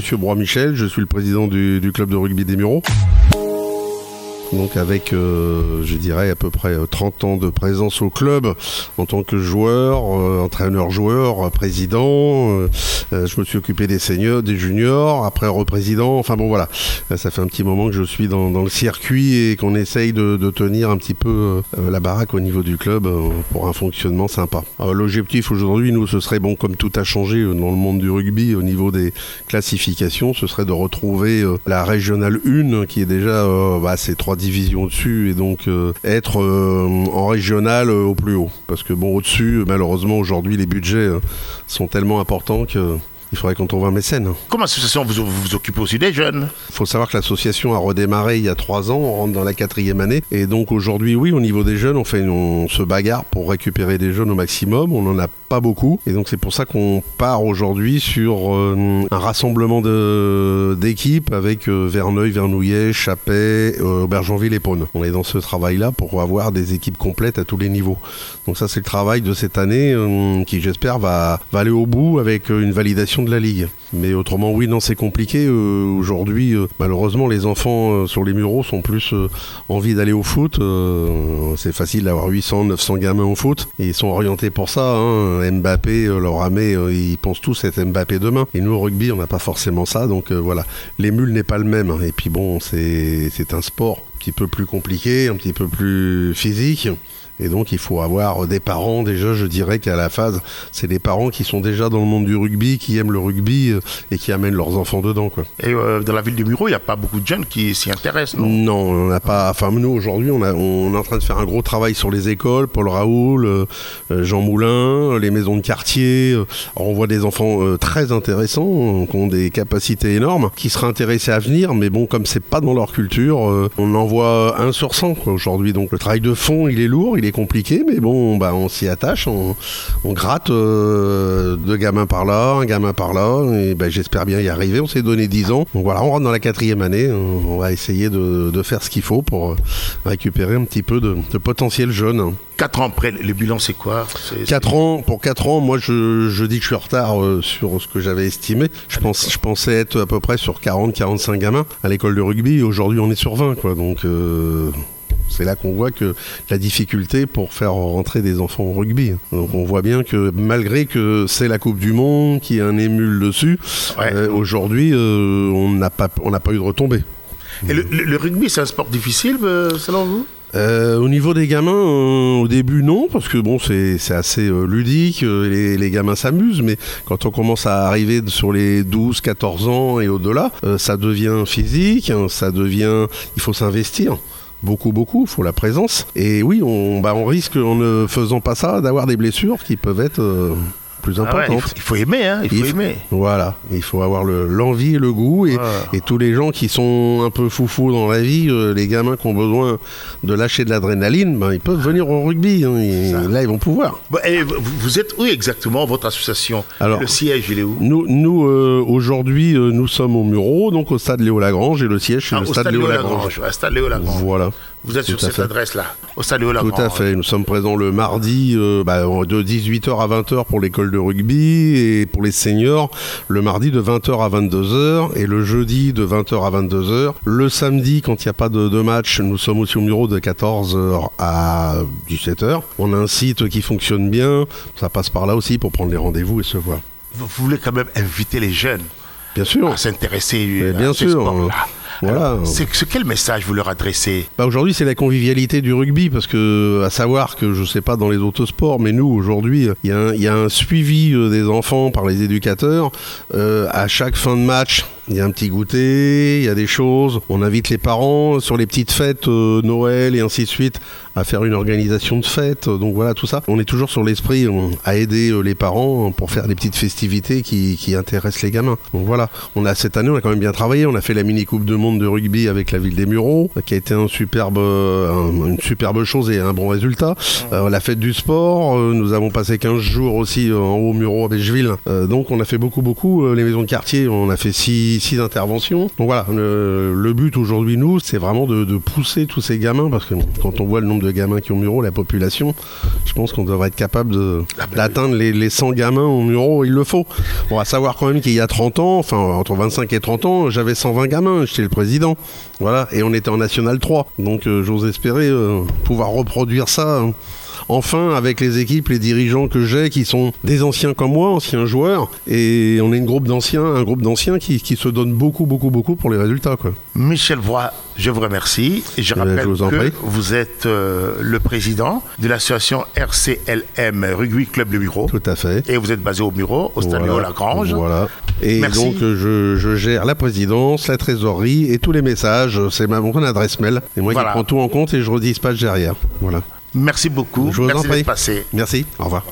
Monsieur Broy Michel, je suis le président du, du club de rugby des Mureaux donc avec, euh, je dirais, à peu près 30 ans de présence au club en tant que joueur, euh, entraîneur-joueur, euh, président. je me suis occupé des seniors, des juniors, après représident. Enfin bon, voilà, ça fait un petit moment que je suis dans, le circuit et qu'on essaye de, tenir un petit peu la baraque au niveau du club pour un fonctionnement sympa. L'objectif aujourd'hui, nous, ce serait, bon, comme tout a changé dans le monde du rugby au niveau des classifications, ce serait de retrouver la régionale 1 qui est déjà, bah, ces trois division au-dessus et donc euh, être euh, en régional euh, au plus haut. Parce que bon, au-dessus, malheureusement, aujourd'hui, les budgets sont tellement importants que il faudrait qu'on trouve un mécène. Comme association, vous vous, occupez aussi des jeunes? Il faut savoir que l'association a redémarré il y a trois ans, on rentre dans la quatrième année. Et donc aujourd'hui, oui, au niveau des jeunes, on, fait, on se bagarre pour récupérer des jeunes au maximum. On n'en a pas beaucoup. Et donc c'est pour ça qu'on part aujourd'hui sur euh, un rassemblement d'équipes avec euh, Verneuil, Vernouillet, Chappet, euh, Aubergenville et Pône. On est dans ce travail-là pour avoir des équipes complètes à tous les niveaux. Donc ça c'est le travail de cette année qui j'espère va, va aller au bout avec une validation de la Ligue. Mais autrement, oui, non, c'est compliqué. Euh, aujourd'hui, euh, malheureusement, les enfants euh, sur les mureaux sont plus envie d'aller au foot. c'est facile d'avoir 800, 900 gamins au foot. Ils sont orientés pour ça. Hein. Mbappé, leur ramé, ils pensent tous être Mbappé demain. Et nous, au rugby, on n'a pas forcément ça. Donc voilà, l'émule n'est pas le même. Et puis bon, c'est un sport petit peu plus compliqué, un petit peu plus physique. Et donc il faut avoir des parents déjà, je dirais qu'à la phase, c'est des parents qui sont déjà dans le monde du rugby, qui aiment le rugby euh, et qui amènent leurs enfants dedans. Quoi. Et euh, dans la ville du Muro, il n'y a pas beaucoup de jeunes qui s'y intéressent, non? Non, on n'a pas. Enfin, nous aujourd'hui, on, on, est en train de faire un gros travail sur les écoles, Paul Raoul, euh, Jean Moulin, les maisons de quartier. on voit des enfants très intéressants, qui ont des capacités énormes, qui seraient intéressés à venir, mais bon, comme c'est pas dans leur culture, on en voit un sur 100 aujourd'hui. Donc le travail de fond, il est lourd, il est compliqué, mais bon, bah, on s'y attache, on, gratte euh, deux gamins par là, un gamin par là, et bah, j'espère bien y arriver. On s'est donné 10 ans. Donc voilà, on rentre dans la quatrième année, on va essayer de, faire ce qu'il faut pour récupérer un petit peu de, potentiel jeune. 4 ans après, le bilan c'est quoi 4 ans, pour 4 ans, moi je, dis que je suis en retard euh, sur ce que j'avais estimé. Je, pense, je pensais être à peu près sur 40-45 gamins à l'école de rugby. Aujourd'hui on est sur 20, quoi. Donc euh, c'est là qu'on voit que la difficulté pour faire rentrer des enfants au rugby. Donc on voit bien que malgré que c'est la Coupe du Monde, qui a un émule dessus, euh, aujourd'hui euh, on n'a pas, pas eu de retombée. Et le, rugby, c'est un sport difficile selon vous? Au niveau des gamins, au début non, parce que bon, c'est assez ludique, les, les, gamins s'amusent, mais quand on commence à arriver sur les 12, 14 ans et au-delà, ça devient physique, hein, ça devient, il faut s'investir beaucoup, beaucoup, il faut la présence. Et oui, on, bah, on risque, en ne faisant pas ça, d'avoir des blessures qui peuvent être plus ah importante. il, faut, aimer, hein, il faut aimer. Voilà, il faut avoir l'envie et le goût. Et, tous les gens qui sont un peu foufous dans la vie, euh, les gamins qui ont besoin de lâcher de l'adrénaline, ben, ils peuvent venir au rugby. Hein, là, ils vont pouvoir. vous êtes où exactement, votre association? Le siège, il est où? Nous, nous euh, aujourd'hui, euh, nous sommes au Muro, donc au stade Léo Lagrange, et le siège, c'est ah, le stade, Léo Lagrange. stade Léo Lagrange. Voilà. Vous êtes sur cette adresse-là, au Stade Léo Lagrange. Tout à fait. Nous sommes présents le mardi bah, de 18h à 20h pour l'école de rugby et pour les seniors le mardi de 20h à 22h et le jeudi de 20h à 22h. Le samedi, quand il n'y a pas de, match, nous sommes aussi au bureau de 14h à 17h. On a un site qui fonctionne bien, ça passe par là aussi pour prendre les rendez-vous et se voir. Vous voulez quand même inviter les jeunes Bien sûr. à s'intéresser à bien sûr. sport-là. Voilà. C'est quel message vous leur adressez bah Aujourd'hui, c'est la convivialité du rugby, parce que, à savoir que, je ne sais pas dans les autres sports, mais nous, aujourd'hui, il y, a un suivi euh, des enfants par les éducateurs. Euh, à chaque fin de match, il y a un petit goûter, il y a des choses. On invite les parents sur les petites fêtes, euh, Noël et ainsi de suite, à faire une organisation de fête. Donc voilà, tout ça. On est toujours sur l'esprit à aider les parents pour faire des petites festivités qui, qui, intéressent les gamins. Donc voilà, on a cette année, on a quand même bien travaillé. On a fait la mini coupe de monde de rugby avec la ville des Mureaux, qui a été un superbe, une superbe chose et un bon résultat. Euh, la fête du sport, euh, nous avons passé 15 jours aussi en haut Mureaux à Belleville. Euh, donc on a fait beaucoup, beaucoup. les maisons de quartier, on a fait 6 ici d'intervention. Donc voilà, le, but aujourd'hui, nous, c'est vraiment de, pousser tous ces gamins, parce que quand on voit le nombre de gamins qui ont Muro, la population, je pense qu'on devrait être capable ah ben d'atteindre les, les, 100 gamins au Muro, il le faut. On va savoir quand même qu'il y a 30 ans, enfin entre 25 et 30 ans, j'avais 120 gamins, j'étais le président. Voilà, et on était en National 3. Donc euh, j'ose espérer euh, pouvoir reproduire ça. Hein enfin avec les équipes, les dirigeants que j'ai qui sont des anciens comme moi, anciens joueurs, et on est une groupe d'anciens, un groupe d'anciens qui, se donne beaucoup, beaucoup, beaucoup pour les résultats. Quoi. Michel Voix, je vous remercie et je eh rappelle que vous êtes euh, le président de l'association RCLM Rugby Club de Bureau. Tout à fait. Et vous êtes basé au bureau, au Stade voilà. Lagrange. Voilà. Et donc je, gère la présidence, la trésorerie et tous les messages. C'est ma mon adresse mail. Et moi qui prends tout en compte et je redispatche derrière. Voilà. Merci beaucoup. Je vous Merci en prie. Merci. Au revoir.